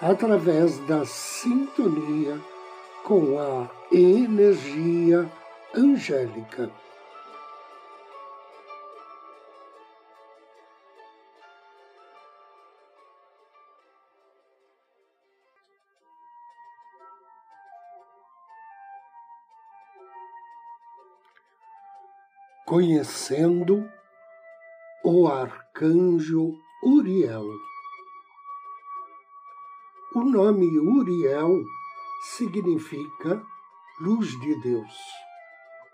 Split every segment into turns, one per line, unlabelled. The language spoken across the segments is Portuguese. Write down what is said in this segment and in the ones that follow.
através da sintonia com a energia angélica. Conhecendo o arcanjo Uriel. O nome Uriel significa luz de Deus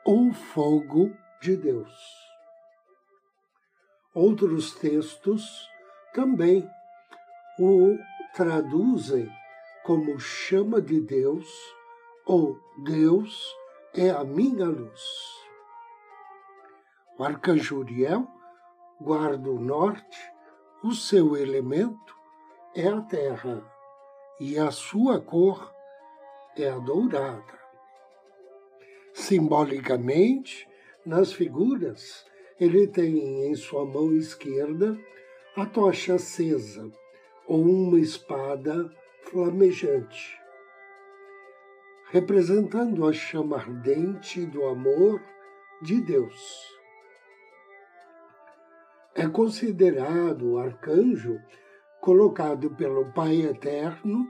ou fogo de Deus. Outros textos também o traduzem como chama de Deus ou Deus é a minha luz. O arcanjo Uriel guarda o norte, o seu elemento é a terra e a sua cor é a dourada. Simbolicamente, nas figuras, ele tem em sua mão esquerda a tocha acesa ou uma espada flamejante, representando a chama ardente do amor de Deus. É considerado o arcanjo colocado pelo Pai Eterno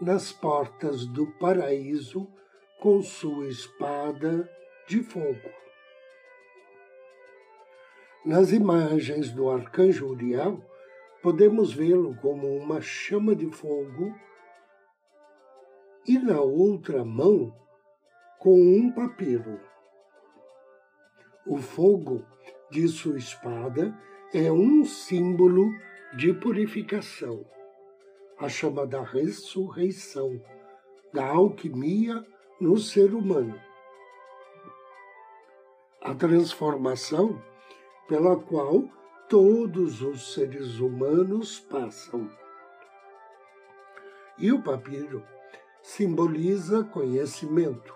nas portas do paraíso com sua espada de fogo. Nas imagens do arcanjo Uriel, podemos vê-lo como uma chama de fogo e na outra mão com um papiro. O fogo de sua espada é um símbolo de purificação, a chama da ressurreição, da alquimia no ser humano. A transformação pela qual todos os seres humanos passam. E o papiro simboliza conhecimento,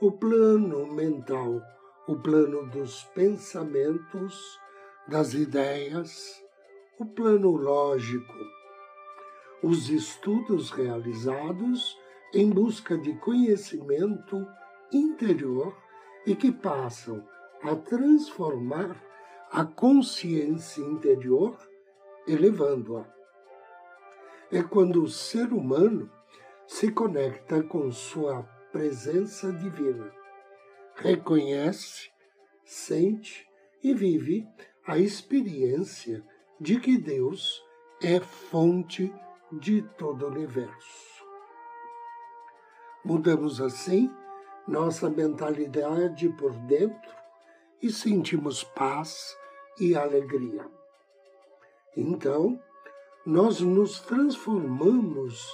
o plano mental, o plano dos pensamentos, das ideias, o plano lógico, os estudos realizados em busca de conhecimento interior e que passam a transformar a consciência interior, elevando-a. É quando o ser humano se conecta com sua presença divina, reconhece, sente e vive a experiência de que Deus é fonte de todo o universo. Mudamos assim nossa mentalidade por dentro e sentimos paz e alegria. Então, nós nos transformamos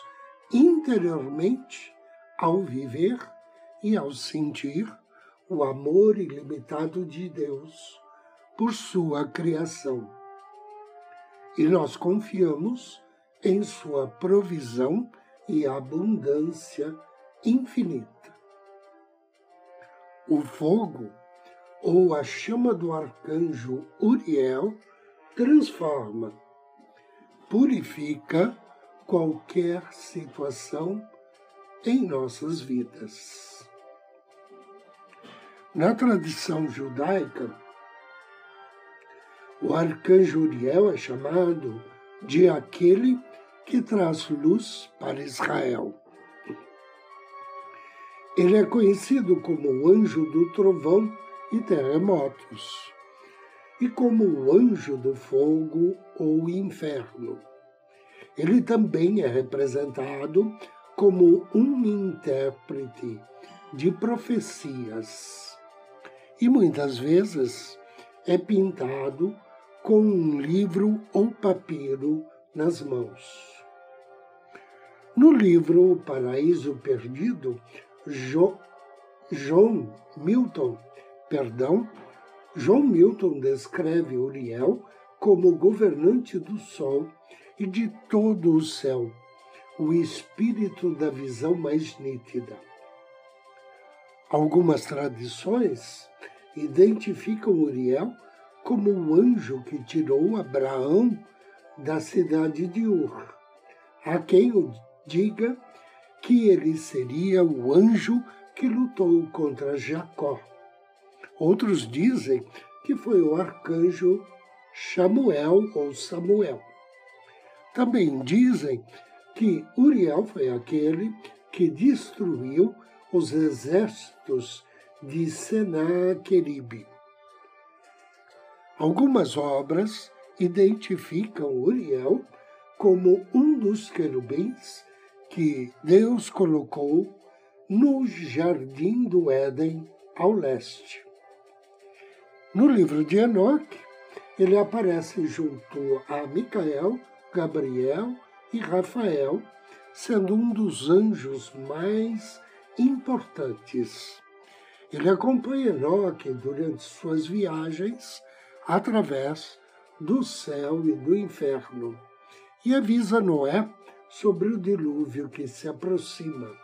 interiormente ao viver e ao sentir o amor ilimitado de Deus por sua criação e nós confiamos em Sua provisão e abundância infinita. O fogo, ou a chama do arcanjo Uriel, transforma, purifica qualquer situação em nossas vidas. Na tradição judaica, o arcanjo Uriel é chamado de aquele que traz luz para Israel. Ele é conhecido como o anjo do trovão e terremotos, e como o anjo do fogo ou inferno. Ele também é representado como um intérprete de profecias e muitas vezes é pintado com um livro ou papiro nas mãos. No livro O Paraíso Perdido, jo, John Milton, perdão, John Milton descreve Uriel como governante do sol e de todo o céu, o espírito da visão mais nítida. Algumas tradições identificam Uriel como o anjo que tirou Abraão da cidade de Ur. Há quem o diga que ele seria o anjo que lutou contra Jacó. Outros dizem que foi o arcanjo Samuel ou Samuel. Também dizem que Uriel foi aquele que destruiu os exércitos de Senaqueribe. Algumas obras identificam Uriel como um dos querubins que Deus colocou no jardim do Éden ao leste. No livro de Enoque, ele aparece junto a Micael, Gabriel e Rafael, sendo um dos anjos mais importantes. Ele acompanha Enoque durante suas viagens através do céu e do inferno e avisa Noé sobre o dilúvio que se aproxima.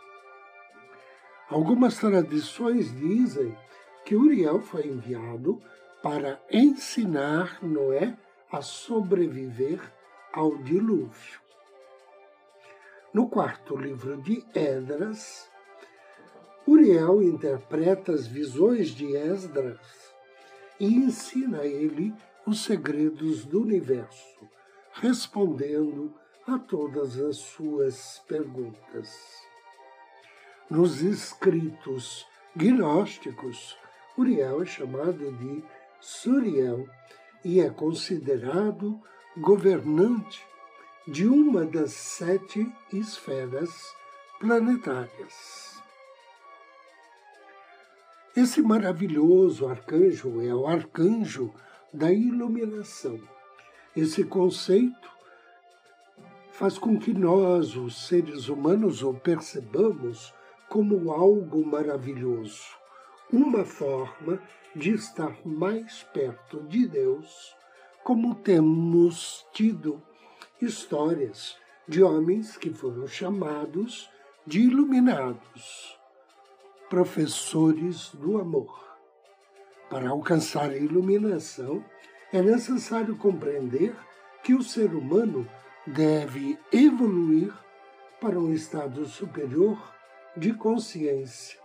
Algumas tradições dizem que Uriel foi enviado para ensinar Noé a sobreviver ao dilúvio. No quarto livro de Edras, Uriel interpreta as visões de Esdras e ensina a ele os segredos do universo, respondendo a todas as suas perguntas. Nos escritos gnósticos, Uriel é chamado de Suriel e é considerado governante de uma das sete esferas planetárias. Esse maravilhoso arcanjo é o arcanjo da iluminação. Esse conceito faz com que nós, os seres humanos, o percebamos como algo maravilhoso, uma forma de estar mais perto de Deus, como temos tido histórias de homens que foram chamados de iluminados professores do amor. Para alcançar a iluminação, é necessário compreender que o ser humano deve evoluir para um estado superior de consciência,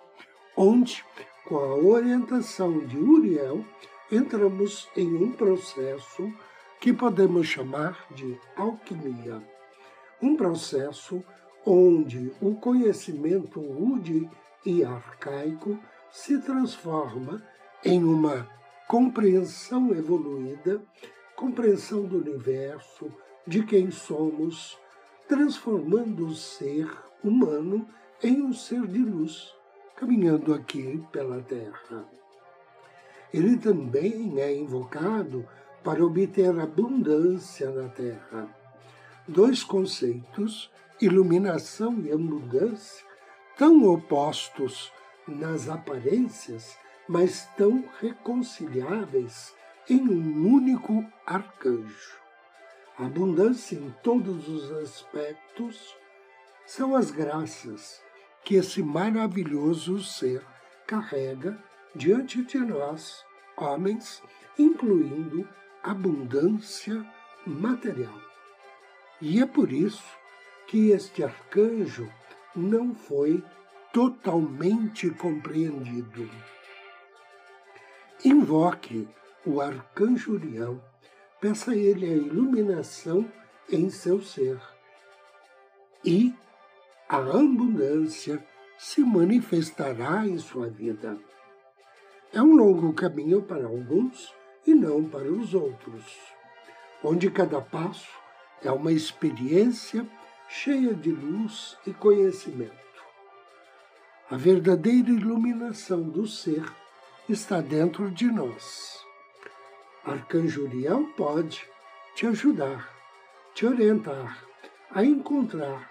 onde, com a orientação de Uriel, entramos em um processo que podemos chamar de alquimia. Um processo onde o conhecimento rude e arcaico se transforma em uma compreensão evoluída, compreensão do universo, de quem somos, transformando o ser humano em um ser de luz, caminhando aqui pela Terra. Ele também é invocado para obter abundância na Terra. Dois conceitos, iluminação e abundância, tão opostos nas aparências, mas tão reconciliáveis em um único arcanjo. Abundância em todos os aspectos são as graças que esse maravilhoso ser carrega diante de nós, homens, incluindo abundância material. E é por isso que este arcanjo não foi totalmente compreendido. Invoque o arcanjo Uriel, peça a ele a iluminação em seu ser e a abundância se manifestará em sua vida. É um longo caminho para alguns e não para os outros, onde cada passo é uma experiência cheia de luz e conhecimento. A verdadeira iluminação do ser está dentro de nós. Arcanjo Uriel pode te ajudar, te orientar a encontrar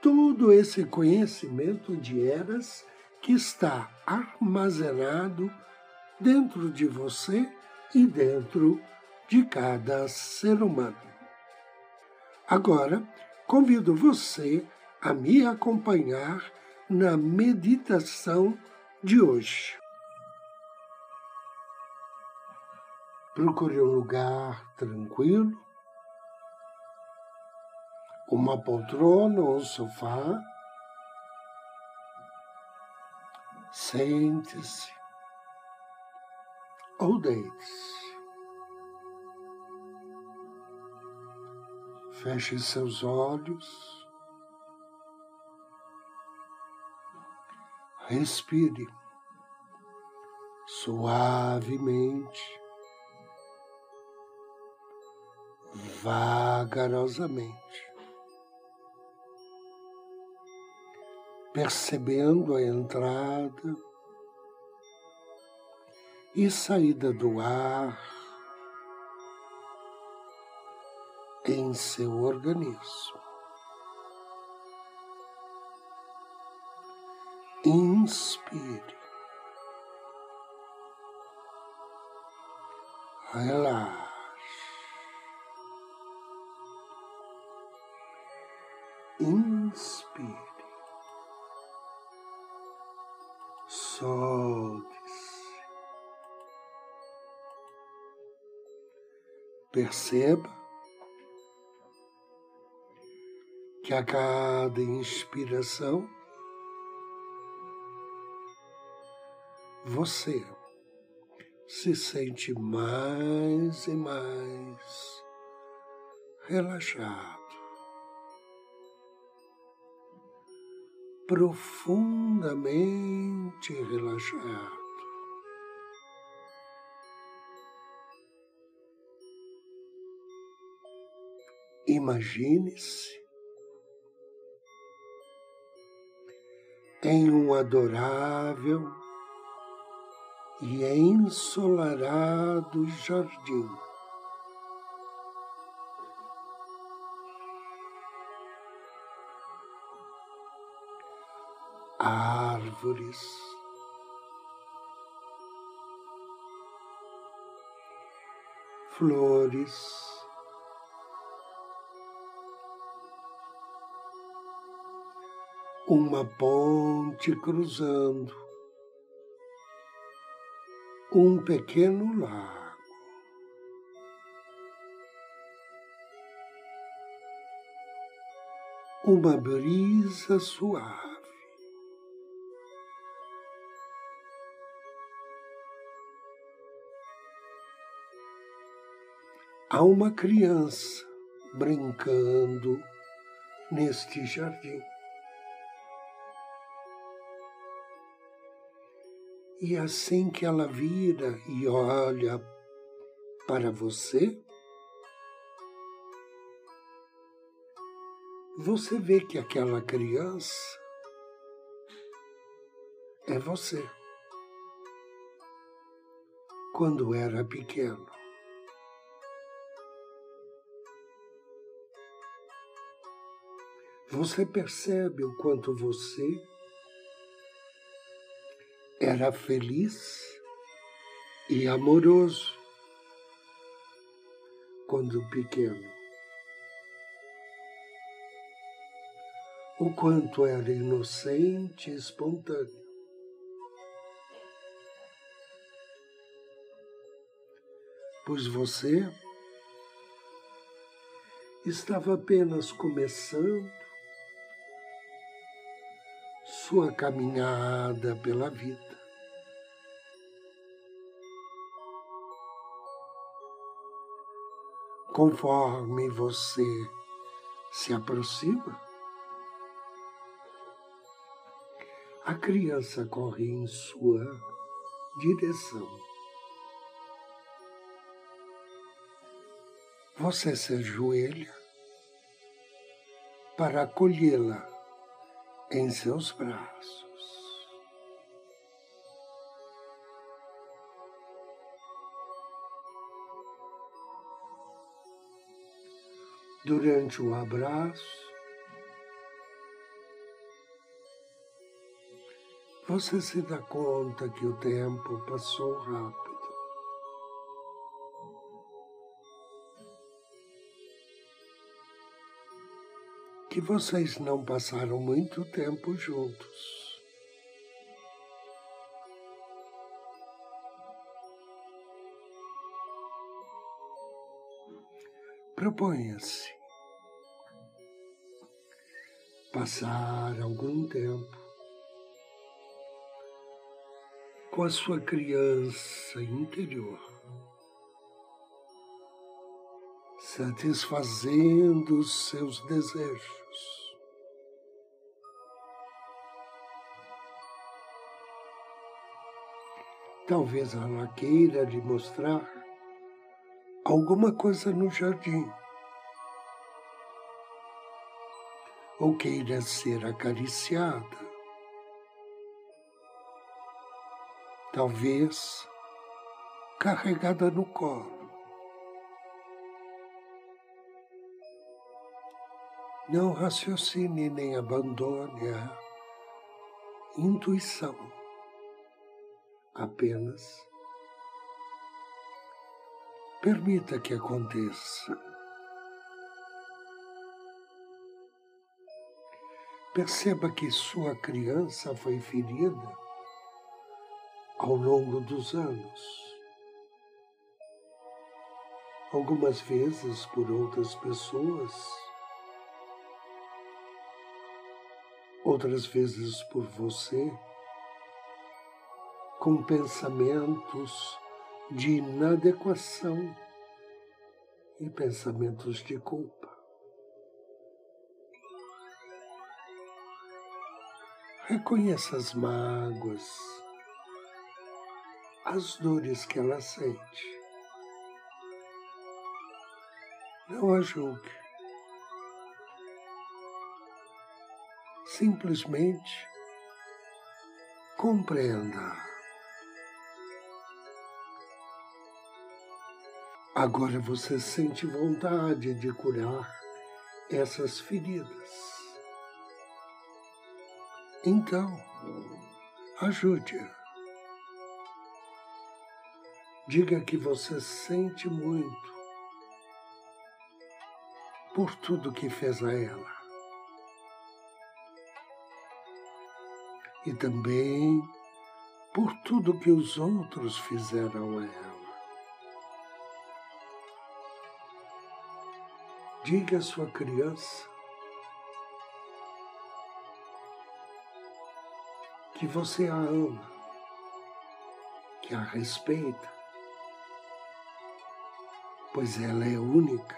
todo esse conhecimento de eras que está armazenado dentro de você e dentro de cada ser humano. Agora, convido você a me acompanhar na meditação de hoje. Procure um lugar tranquilo, uma poltrona ou um sofá. Sente-se ou deite-se. Feche seus olhos. Respire suavemente, vagarosamente, percebendo a entrada e saída do ar em seu organismo. Inspire. Relaxe. Inspire. Solte-se. Perceba que a cada inspiração você se sente mais e mais relaxado, profundamente relaxado. Imagine-se em um adorável e ensolarado jardim. Árvores, flores, uma ponte cruzando um pequeno lago. Uma brisa suave. Há uma criança brincando neste jardim. E assim que ela vira e olha para você, você vê que aquela criança é você. Quando era pequeno. Você percebe o quanto você era feliz e amoroso quando pequeno. O quanto era inocente e espontâneo. Pois você estava apenas começando sua caminhada pela vida. Conforme você se aproxima, a criança corre em sua direção. Você se ajoelha para acolhê-la em seus braços. durante o abraço, você se dá conta que o tempo passou rápido. Que vocês não passaram muito tempo juntos. Proponha-se passar algum tempo com a sua criança interior, satisfazendo os seus desejos. Talvez ela queira lhe mostrar alguma coisa no jardim. Ou queira ser acariciada. Talvez carregada no colo. Não raciocine nem abandone a intuição. Apenas Permita que aconteça. Perceba que sua criança foi ferida ao longo dos anos. Algumas vezes por outras pessoas, outras vezes por você, com pensamentos de inadequação e pensamentos de culpa. Reconheça as mágoas, as dores que ela sente. Não a julgue. Simplesmente compreenda. Agora você sente vontade de curar essas feridas. Então, ajude-a. Diga que você sente muito por tudo que fez a ela. E também por tudo que os outros fizeram a ela. Diga à sua criança que você a ama, que a respeita, pois ela é única,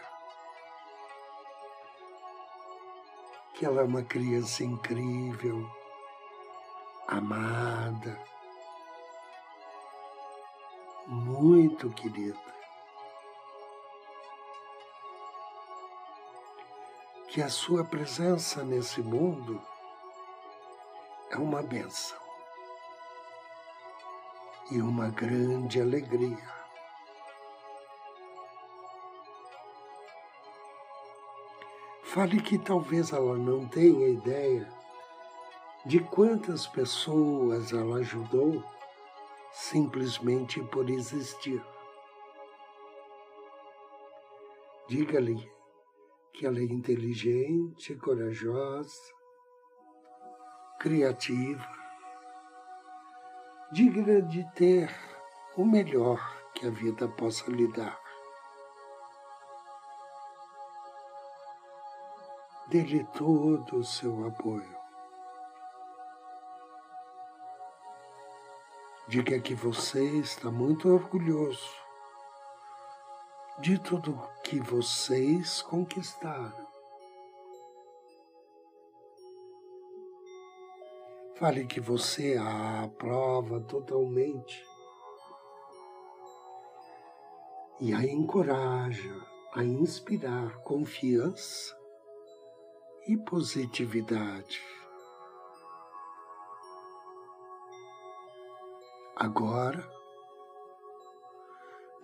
que ela é uma criança incrível, amada, muito querida. Que a sua presença nesse mundo é uma benção e uma grande alegria. Fale que talvez ela não tenha ideia de quantas pessoas ela ajudou simplesmente por existir. Diga-lhe que ela é inteligente, corajosa, criativa, digna de ter o melhor que a vida possa lhe dar. Dê-lhe todo o seu apoio. Diga que você está muito orgulhoso de tudo que vocês conquistaram. Fale que você a aprova totalmente e a encoraja a inspirar confiança e positividade. Agora,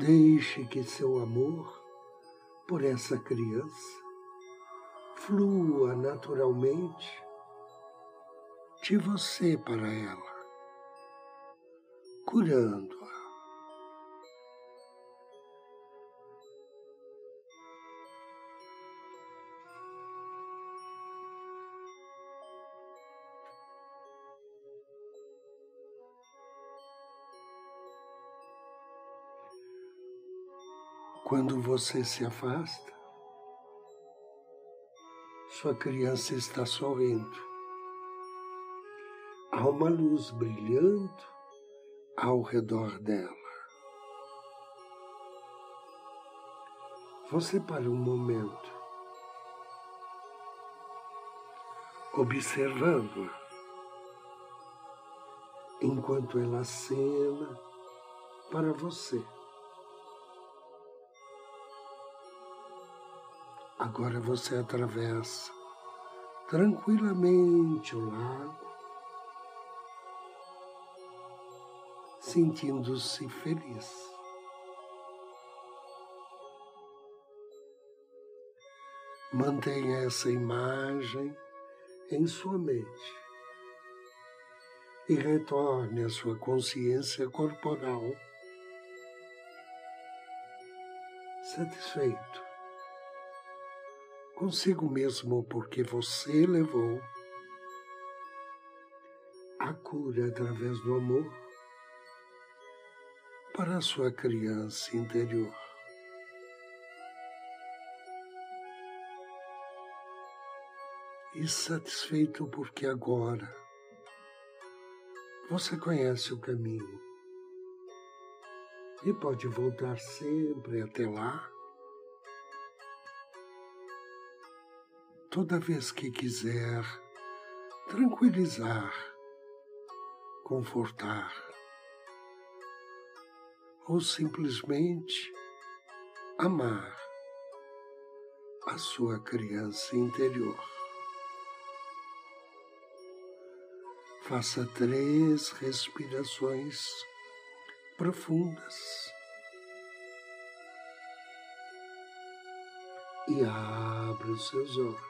Deixe que seu amor por essa criança, flua naturalmente de você para ela, curando Quando você se afasta, sua criança está sorrindo. Há uma luz brilhando ao redor dela. Você para um momento, observando-a, enquanto ela acena para você. Agora você atravessa tranquilamente o lago, sentindo-se feliz. Mantenha essa imagem em sua mente e retorne à sua consciência corporal satisfeito consigo mesmo, porque você levou a cura através do amor para a sua criança interior. E satisfeito porque agora você conhece o caminho e pode voltar sempre até lá toda vez que quiser tranquilizar, confortar ou simplesmente amar a sua criança interior. Faça três respirações profundas e abra os seus olhos.